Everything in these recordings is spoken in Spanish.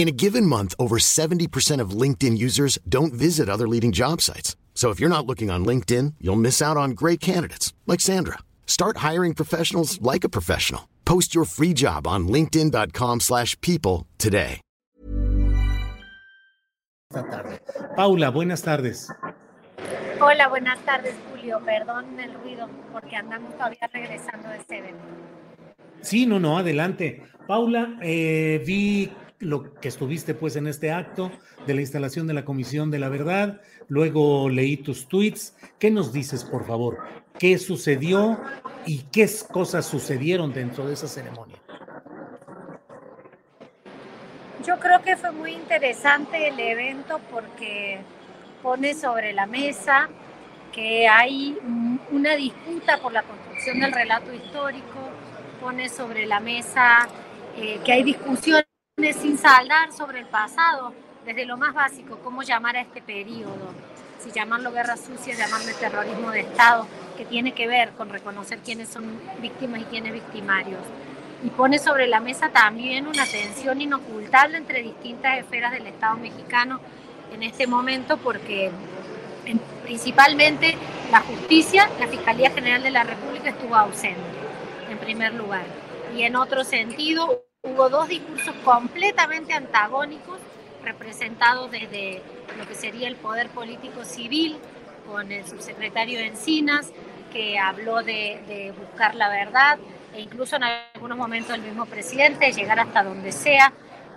In a given month, over 70% of LinkedIn users don't visit other leading job sites. So if you're not looking on LinkedIn, you'll miss out on great candidates like Sandra. Start hiring professionals like a professional. Post your free job on linkedin.com/people today. Esta tarde. Paula, buenas tardes. Hola, buenas tardes, Julio. Perdón el ruido porque andamos todavía regresando de este evento. Sí, no, no, adelante. Paula, eh, vi lo que estuviste pues en este acto de la instalación de la Comisión de la Verdad, luego leí tus tweets. ¿Qué nos dices, por favor? ¿Qué sucedió y qué cosas sucedieron dentro de esa ceremonia? Yo creo que fue muy interesante el evento porque pone sobre la mesa que hay una disputa por la construcción del relato histórico, pone sobre la mesa eh, que hay discusiones sin saldar sobre el pasado, desde lo más básico, cómo llamar a este periodo, si llamarlo guerra sucia, llamarlo terrorismo de Estado, que tiene que ver con reconocer quiénes son víctimas y quiénes victimarios. Y pone sobre la mesa también una tensión inocultable entre distintas esferas del Estado mexicano en este momento, porque principalmente la justicia, la Fiscalía General de la República estuvo ausente, en primer lugar. Y en otro sentido, hubo dos discursos completamente antagónicos representados desde lo que sería el poder político civil con el subsecretario Encinas, que habló de, buscar la verdad e incluso en algunos momentos el mismo presidente, llegar hasta donde sea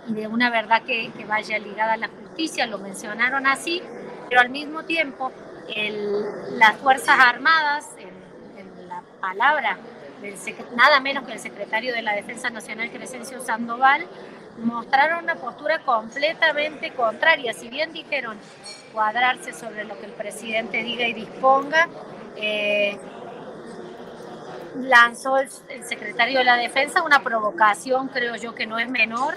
y de una verdad que, vaya ligada a la justicia, lo mencionaron así, pero al mismo tiempo las Fuerzas Armadas, en la palabra nada menos que el secretario de la Defensa Nacional, Crescencio Sandoval, mostraron una postura completamente contraria. Si bien dijeron cuadrarse sobre lo que el presidente diga y disponga, eh, lanzó el, secretario de la Defensa una provocación, creo yo, que no es menor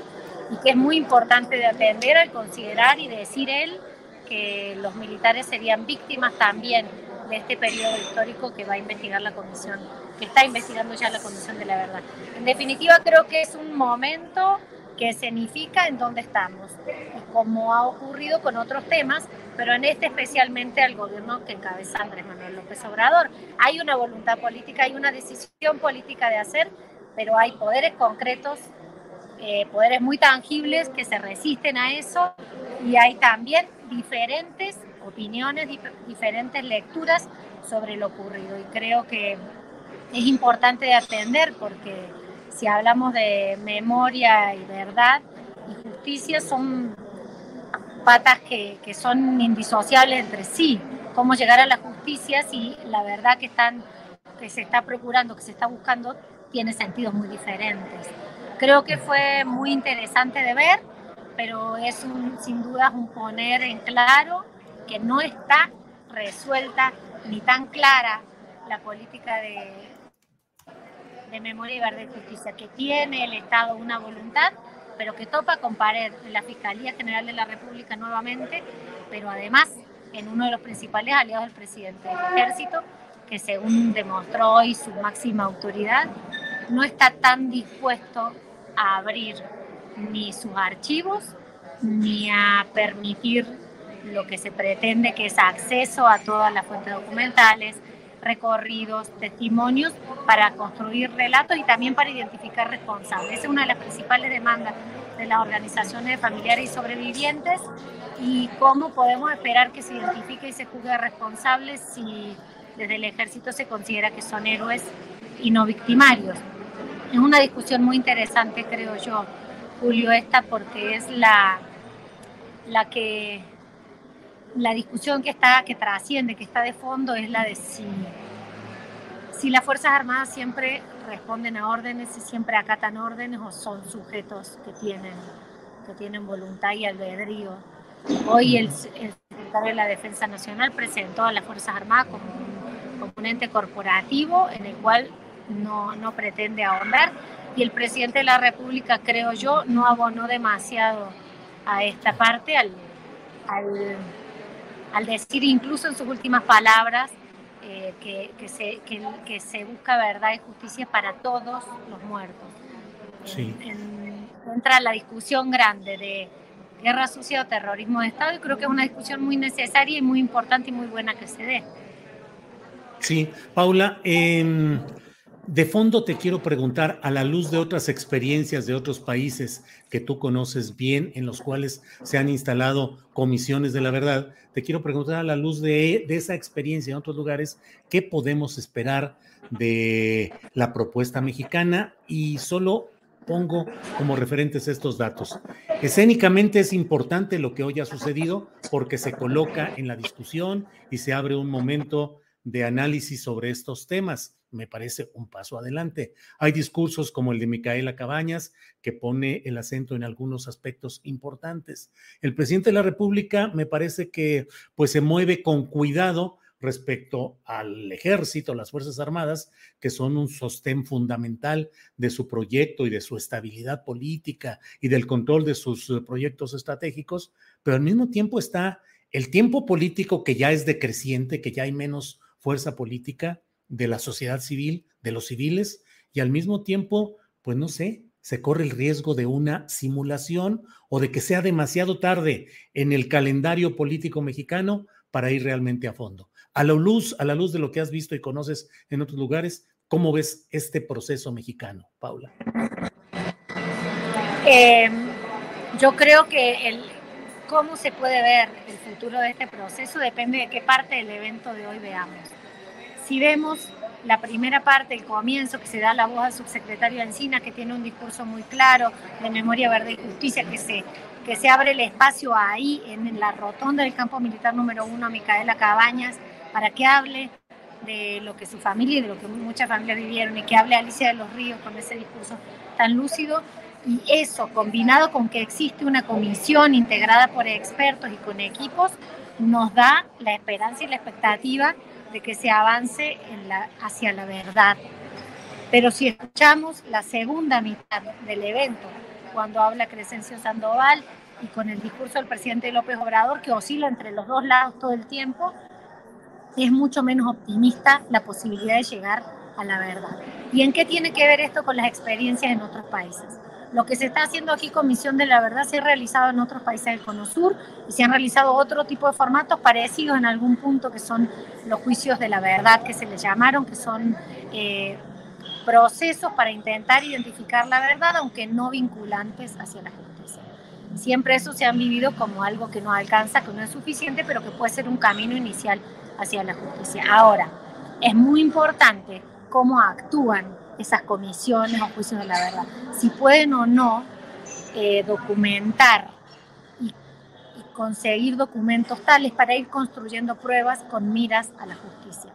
y que es muy importante de atender al considerar y decir él que los militares serían víctimas también de este periodo histórico que va a investigar la comisión que está investigando ya la condición de la verdad. En definitiva, creo que es un momento que significa en dónde estamos y como ha ocurrido con otros temas, pero en este especialmente al gobierno que encabeza Andrés Manuel López Obrador. Hay una voluntad política, hay una decisión política de hacer, pero hay poderes concretos, eh, poderes muy tangibles que se resisten a eso y hay también diferentes opiniones, diferentes lecturas sobre lo ocurrido. Y creo que es importante de atender porque si hablamos de memoria y verdad y justicia son patas que, que son indisociables entre sí. Cómo llegar a la justicia si la verdad que, están, que se está procurando, que se está buscando, tiene sentidos muy diferentes. Creo que fue muy interesante de ver, pero es un, sin duda un poner en claro que no está resuelta ni tan clara la política de, de memoria y verdad y justicia, que tiene el Estado una voluntad, pero que topa con la Fiscalía General de la República nuevamente, pero además en uno de los principales aliados del presidente del ejército, que según demostró hoy su máxima autoridad, no está tan dispuesto a abrir ni sus archivos ni a permitir lo que se pretende que es acceso a todas las fuentes documentales, recorridos, testimonios para construir relatos y también para identificar responsables. Esa es una de las principales demandas de las organizaciones de familiares y sobrevivientes y cómo podemos esperar que se identifique y se juzgue responsables si desde el ejército se considera que son héroes y no victimarios. Es una discusión muy interesante, creo yo, Julio, esta, porque es la, la que la discusión que está, que trasciende, que está de fondo, es la de si, si las Fuerzas Armadas siempre responden a órdenes, si siempre acatan órdenes o son sujetos que tienen, que tienen voluntad y albedrío. Hoy el, secretario de la Defensa Nacional presentó a las Fuerzas Armadas como un componente corporativo en el cual no, no pretende ahondar y el presidente de la República, creo yo, no abonó demasiado a esta parte al, al al decir incluso en sus últimas palabras eh, que, que, se, que, se, busca verdad y justicia para todos los muertos. Sí. entra la discusión grande de guerra sucia o terrorismo de Estado y creo que es una discusión muy necesaria y muy importante y muy buena que se dé. Sí, Paula, eh, de fondo te quiero preguntar, a la luz de otras experiencias de otros países que tú conoces bien, en los cuales se han instalado comisiones de la verdad, te quiero preguntar a la luz de, esa experiencia en otros lugares, ¿qué podemos esperar de la propuesta mexicana? Y solo pongo como referentes estos datos. Escénicamente es importante lo que hoy ha sucedido porque se coloca en la discusión y se abre un momento de análisis sobre estos temas me parece un paso adelante. Hay discursos como el de Micaela Cabañas, que pone el acento en algunos aspectos importantes. El presidente de la República me parece que pues se mueve con cuidado respecto al ejército, las Fuerzas Armadas, que son un sostén fundamental de su proyecto y de su estabilidad política y del control de sus eh, proyectos estratégicos, pero al mismo tiempo está el tiempo político que ya es decreciente, que ya hay menos fuerza política, de la sociedad civil, de los civiles, y al mismo tiempo, pues no sé, se corre el riesgo de una simulación o de que sea demasiado tarde en el calendario político mexicano para ir realmente a fondo. A la luz, a la luz de lo que has visto y conoces en otros lugares, ¿cómo ves este proceso mexicano, Paula? Em, yo creo que el, cómo se puede ver el futuro de este proceso depende de qué parte del evento de hoy veamos. Si vemos la primera parte, el comienzo, que se da la voz al subsecretario Encina, que tiene un discurso muy claro de memoria verde y justicia, que se, que se abre el espacio ahí, en la rotonda del campo militar número uno, Micaela Cabañas, para que hable de lo que su familia y de lo que muchas familias vivieron, y que hable Alicia de los Ríos con ese discurso tan lúcido. Y eso, combinado con que existe una comisión integrada por expertos y con equipos, nos da la esperanza y la expectativa de que se avance hacia la verdad. Pero si escuchamos la segunda mitad del evento, cuando habla Crescencio Sandoval y con el discurso del presidente López Obrador, que oscila entre los dos lados todo el tiempo, es mucho menos optimista la posibilidad de llegar a la verdad. ¿Y en qué tiene que ver esto con las experiencias en otros países? Lo que se está haciendo aquí con Misión de la Verdad se ha realizado en otros países del Cono Sur y se han realizado otro tipo de formatos parecidos en algún punto que son los juicios de la verdad que se les llamaron, que son eh, procesos para intentar identificar la verdad, aunque no vinculantes hacia la justicia. Siempre eso se han vivido como algo que no alcanza, que no es suficiente, pero que puede ser un camino inicial hacia la justicia. Ahora, es muy importante cómo actúan esas comisiones o juicios de la verdad, si pueden o no eh, documentar y, conseguir documentos tales para ir construyendo pruebas con miras a la justicia.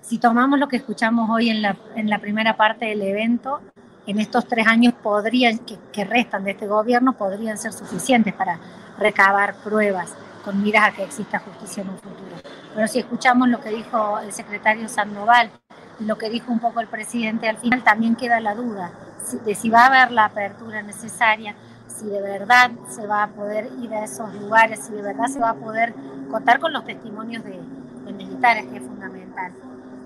Si tomamos lo que escuchamos hoy en la, en la primera parte del evento, en estos tres años podrían, que, que restan de este gobierno podrían ser suficientes para recabar pruebas con miras a que exista justicia en un futuro. Pero si escuchamos lo que dijo el secretario Sandoval lo que dijo un poco el presidente al final, también queda la duda de si va a haber la apertura necesaria, si de verdad se va a poder ir a esos lugares, si de verdad se va a poder contar con los testimonios de, militares, que es fundamental.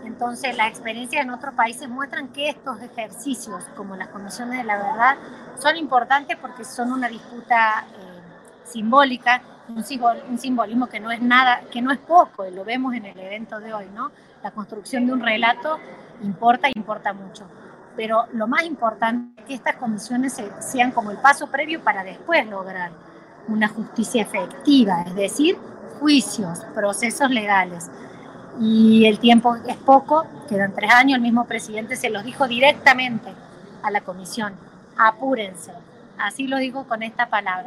Entonces, las experiencias en otros países muestran que estos ejercicios, como las comisiones de la verdad, son importantes porque son una disputa eh, simbólica, un, simbolismo que no es nada, que no es poco, y lo vemos en el evento de hoy, ¿no? La construcción de un relato importa, importa mucho. pero lo más importante es que estas comisiones sean como el paso previo para después lograr una justicia efectiva, es decir, juicios, procesos legales. Y el tiempo es poco, quedan tres años, el mismo presidente se los dijo directamente a la comisión, apúrense. Así lo digo con esta palabra.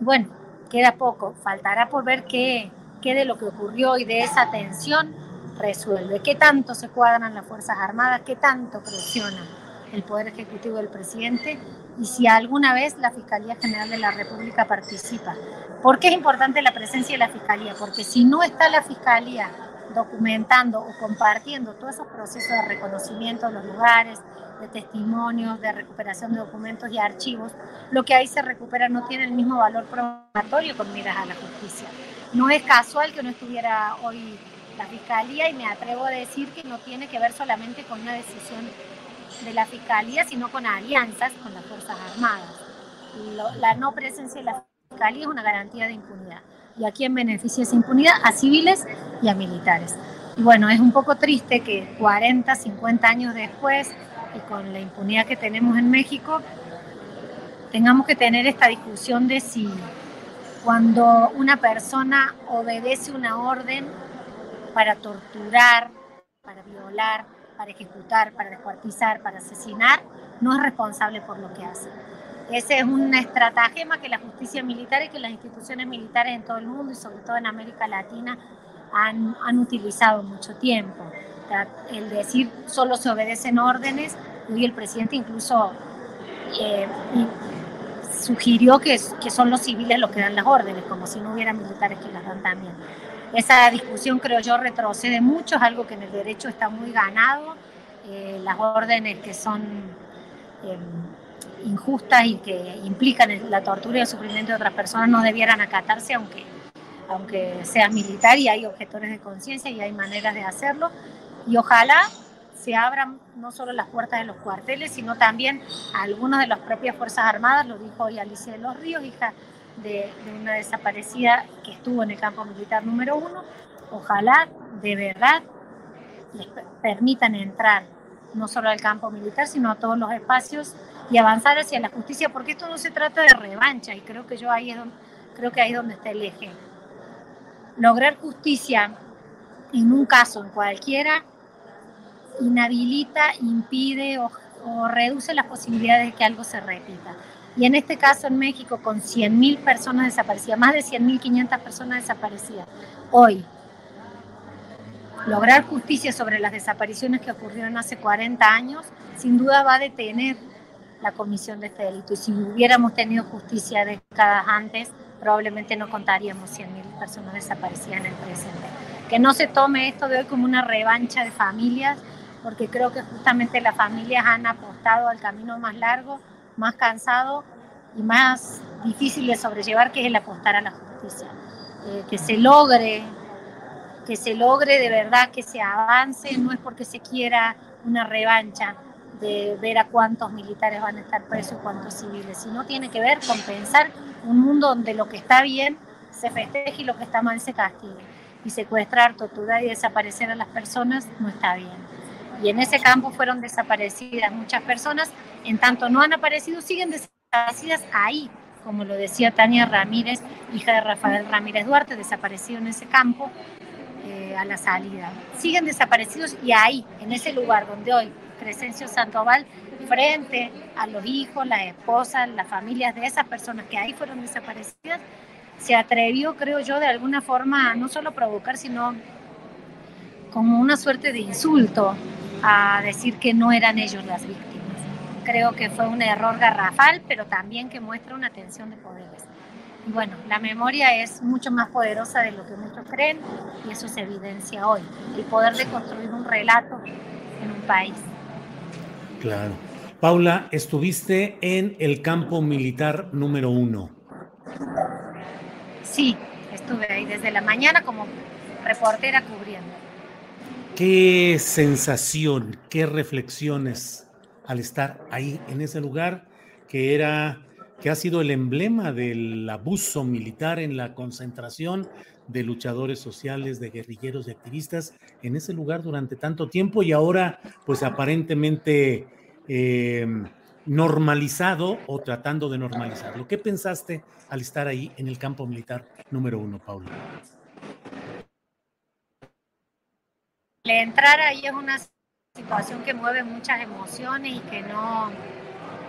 Bueno, queda poco, faltará por ver qué, qué de lo que ocurrió y de esa tensión resuelve, qué tanto se cuadran las Fuerzas Armadas, qué tanto presiona el Poder Ejecutivo del presidente y si alguna vez la Fiscalía General de la República participa. ¿Por qué es importante la presencia de la Fiscalía? Porque si no está la Fiscalía documentando o compartiendo todos esos procesos de reconocimiento de los lugares, de testimonios, de recuperación de documentos y archivos, lo que ahí se recupera no tiene el mismo valor probatorio con miras a la justicia. No es casual que no estuviera hoy la Fiscalía y me atrevo a decir que no tiene que ver solamente con una decisión de la Fiscalía, sino con alianzas con las Fuerzas Armadas. Lo, la no presencia de la Fiscalía es una garantía de impunidad. ¿Y a quién beneficia esa impunidad? A civiles y a militares. Y bueno, es un poco triste que 40, 50 años después, y con la impunidad que tenemos en México, tengamos que tener esta discusión de si cuando una persona obedece una orden para torturar, para violar, para ejecutar, para descuartizar, para asesinar, no es responsable por lo que hace. Ese es un estratagema que la justicia militar y que las instituciones militares en todo el mundo y sobre todo en América Latina han, han utilizado mucho tiempo. El decir solo se obedecen órdenes, y el presidente incluso eh, sugirió que, que son los civiles los que dan las órdenes, como si no hubiera militares que las dan también. Esa discusión creo yo retrocede mucho, es algo que en el derecho está muy ganado. Eh, las órdenes que son eh, injustas y que implican la tortura y el sufrimiento de otras personas no debieran acatarse aunque, aunque seas militar y hay objetores de conciencia y hay maneras de hacerlo. Y ojalá se abran no solo las puertas de los cuarteles, sino también a algunas de las propias Fuerzas Armadas, lo dijo hoy Alicia de los Ríos, hija de, de, una desaparecida que estuvo en el campo militar número uno. Ojalá de verdad les permitan entrar no solo al campo militar, sino a todos los espacios y avanzar hacia la justicia, porque esto no se trata de revancha y creo que yo ahí es donde, creo que ahí es donde está el eje. Lograr justicia en un caso, en cualquiera, inhabilita, impide o, reduce las posibilidades de que algo se repita. Y en este caso en México, con 100.000 personas desaparecidas, más de 100.500 personas desaparecidas, hoy, lograr justicia sobre las desapariciones que ocurrieron hace 40 años, sin duda va a detener la comisión de este delito. Y si hubiéramos tenido justicia décadas antes, probablemente no contaríamos 100.000 personas desaparecidas en el presente. Que no se tome esto de hoy como una revancha de familias, porque creo que justamente las familias han apostado al camino más largo, más cansado y más difícil de sobrellevar, que es el apostar a la justicia. Eh, que se logre, que se logre de verdad, que se avance, no es porque se quiera una revancha de ver a cuántos militares van a estar presos y cuántos civiles, sino tiene que ver con pensar un mundo donde lo que está bien se festeje y lo que está mal se castigue. Y secuestrar, torturar y desaparecer a las personas no está bien. Y en ese campo fueron desaparecidas muchas personas, en tanto no han aparecido, siguen desaparecidas ahí, como lo decía Tania Ramírez, hija de Rafael Ramírez Duarte, desaparecido en ese campo. eh, a la salida. Siguen desaparecidos y ahí, en ese lugar donde hoy Crescencio Sandoval, frente a los hijos, las esposas, las familias de esas personas que ahí fueron desaparecidas, se atrevió, creo yo, de alguna forma, no solo provocar, sino como una suerte de insulto a decir que no eran ellos las víctimas. Creo que fue un error garrafal, pero también que muestra una tensión de poderes. Y bueno, la memoria es mucho más poderosa de lo que muchos creen y eso se evidencia hoy. El poder de construir un relato en un país. Claro. Paula, estuviste en el campo militar número uno. Sí, estuve ahí desde la mañana como reportera cubriendo. ¿Qué sensación, qué reflexiones al estar ahí en ese lugar que era que ha sido el emblema del abuso militar en la concentración de luchadores sociales, de guerrilleros, de activistas en ese lugar durante tanto tiempo y ahora pues aparentemente eh, normalizado o tratando de normalizarlo. ¿Qué pensaste al estar ahí en el campo militar número uno, Paula? entrar ahí es una situación que mueve muchas emociones y que no,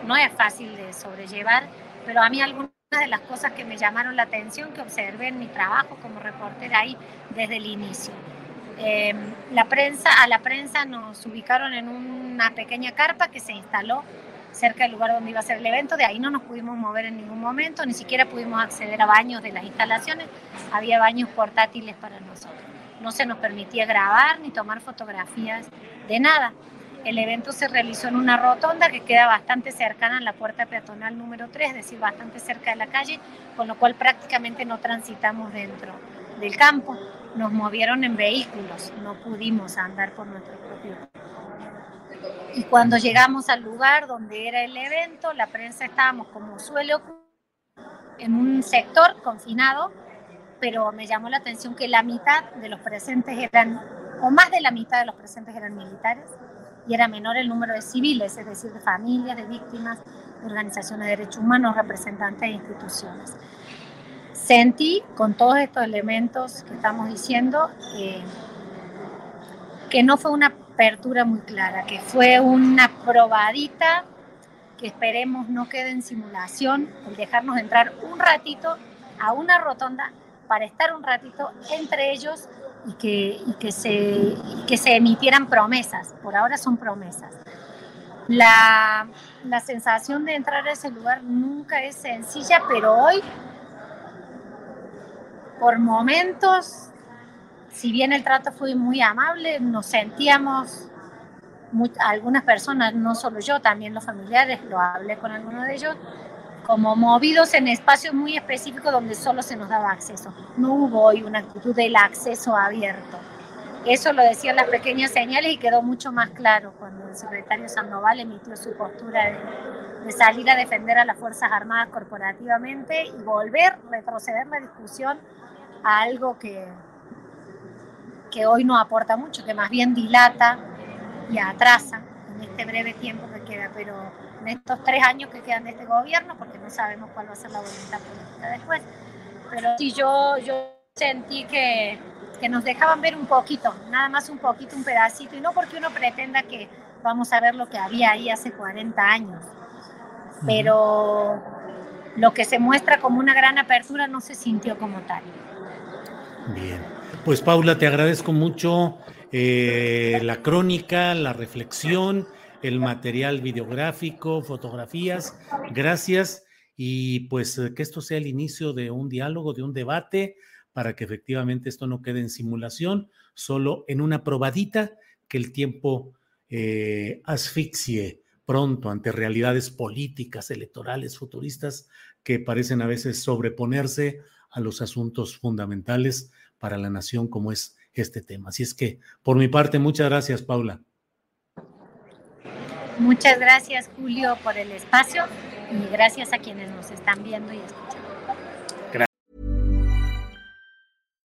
no es fácil de sobrellevar, pero a mí algunas de las cosas que me llamaron la atención, que observé en mi trabajo como reportera ahí desde el inicio. Eh, la prensa, a la prensa nos ubicaron en una pequeña carpa que se instaló cerca del lugar donde iba a ser el evento, de ahí no nos pudimos mover en ningún momento, ni siquiera pudimos acceder a baños de las instalaciones, había baños portátiles para nosotros no se nos permitía grabar ni tomar fotografías de nada. El evento se realizó en una rotonda que queda bastante cercana a la puerta peatonal número 3, es decir, bastante cerca de la calle, con lo cual prácticamente no transitamos dentro del campo. Nos movieron en vehículos, no pudimos andar por nuestro propio. Y cuando llegamos al lugar donde era el evento, la prensa estábamos como suele en un sector confinado pero me llamó la atención que la mitad de los presentes eran, o más de la mitad de los presentes eran militares, y era menor el número de civiles, es decir, de familias, de víctimas, de organizaciones de derechos humanos, representantes de instituciones. Sentí con todos estos elementos que estamos diciendo que, que no fue una apertura muy clara, que fue una probadita que esperemos no quede en simulación, el dejarnos entrar un ratito a una rotonda para estar un ratito entre ellos y que, que, se, que se emitieran promesas. Por ahora son promesas. La, la sensación de entrar a ese lugar nunca es sencilla, pero hoy, por momentos, si bien el trato fue muy amable, nos sentíamos, algunas personas, no solo yo, también los familiares, lo hablé con algunos de ellos, como movidos en espacios muy específicos donde solo se nos daba acceso. No hubo hoy una actitud del acceso abierto. Eso lo decían las pequeñas señales y quedó mucho más claro cuando el secretario Sandoval emitió su postura de, salir a defender a las Fuerzas Armadas corporativamente y volver, retroceder la discusión a algo que, que hoy no aporta mucho, que más bien dilata y atrasa en este breve tiempo que queda. Pero en estos tres años que quedan de este gobierno, porque no sabemos cuál va a ser la voluntad política después. Pero sí, yo, yo sentí que, que nos dejaban ver un poquito, nada más un poquito, un pedacito, y no porque uno pretenda que vamos a ver lo que había ahí hace 40 años, pero lo que se muestra como una gran apertura no se sintió como tal. Bien, pues Paula, te agradezco mucho eh, la crónica, la reflexión el material videográfico, fotografías. Gracias y pues eh, que esto sea el inicio de un diálogo, de un debate, para que efectivamente esto no quede en simulación, solo en una probadita que el tiempo eh, asfixie pronto ante realidades políticas, electorales, futuristas, que parecen a veces sobreponerse a los asuntos fundamentales para la nación como es este tema. Así es que, por mi parte, muchas gracias, Paula. Muchas gracias Julio por el espacio y gracias a quienes nos están viendo y escuchando.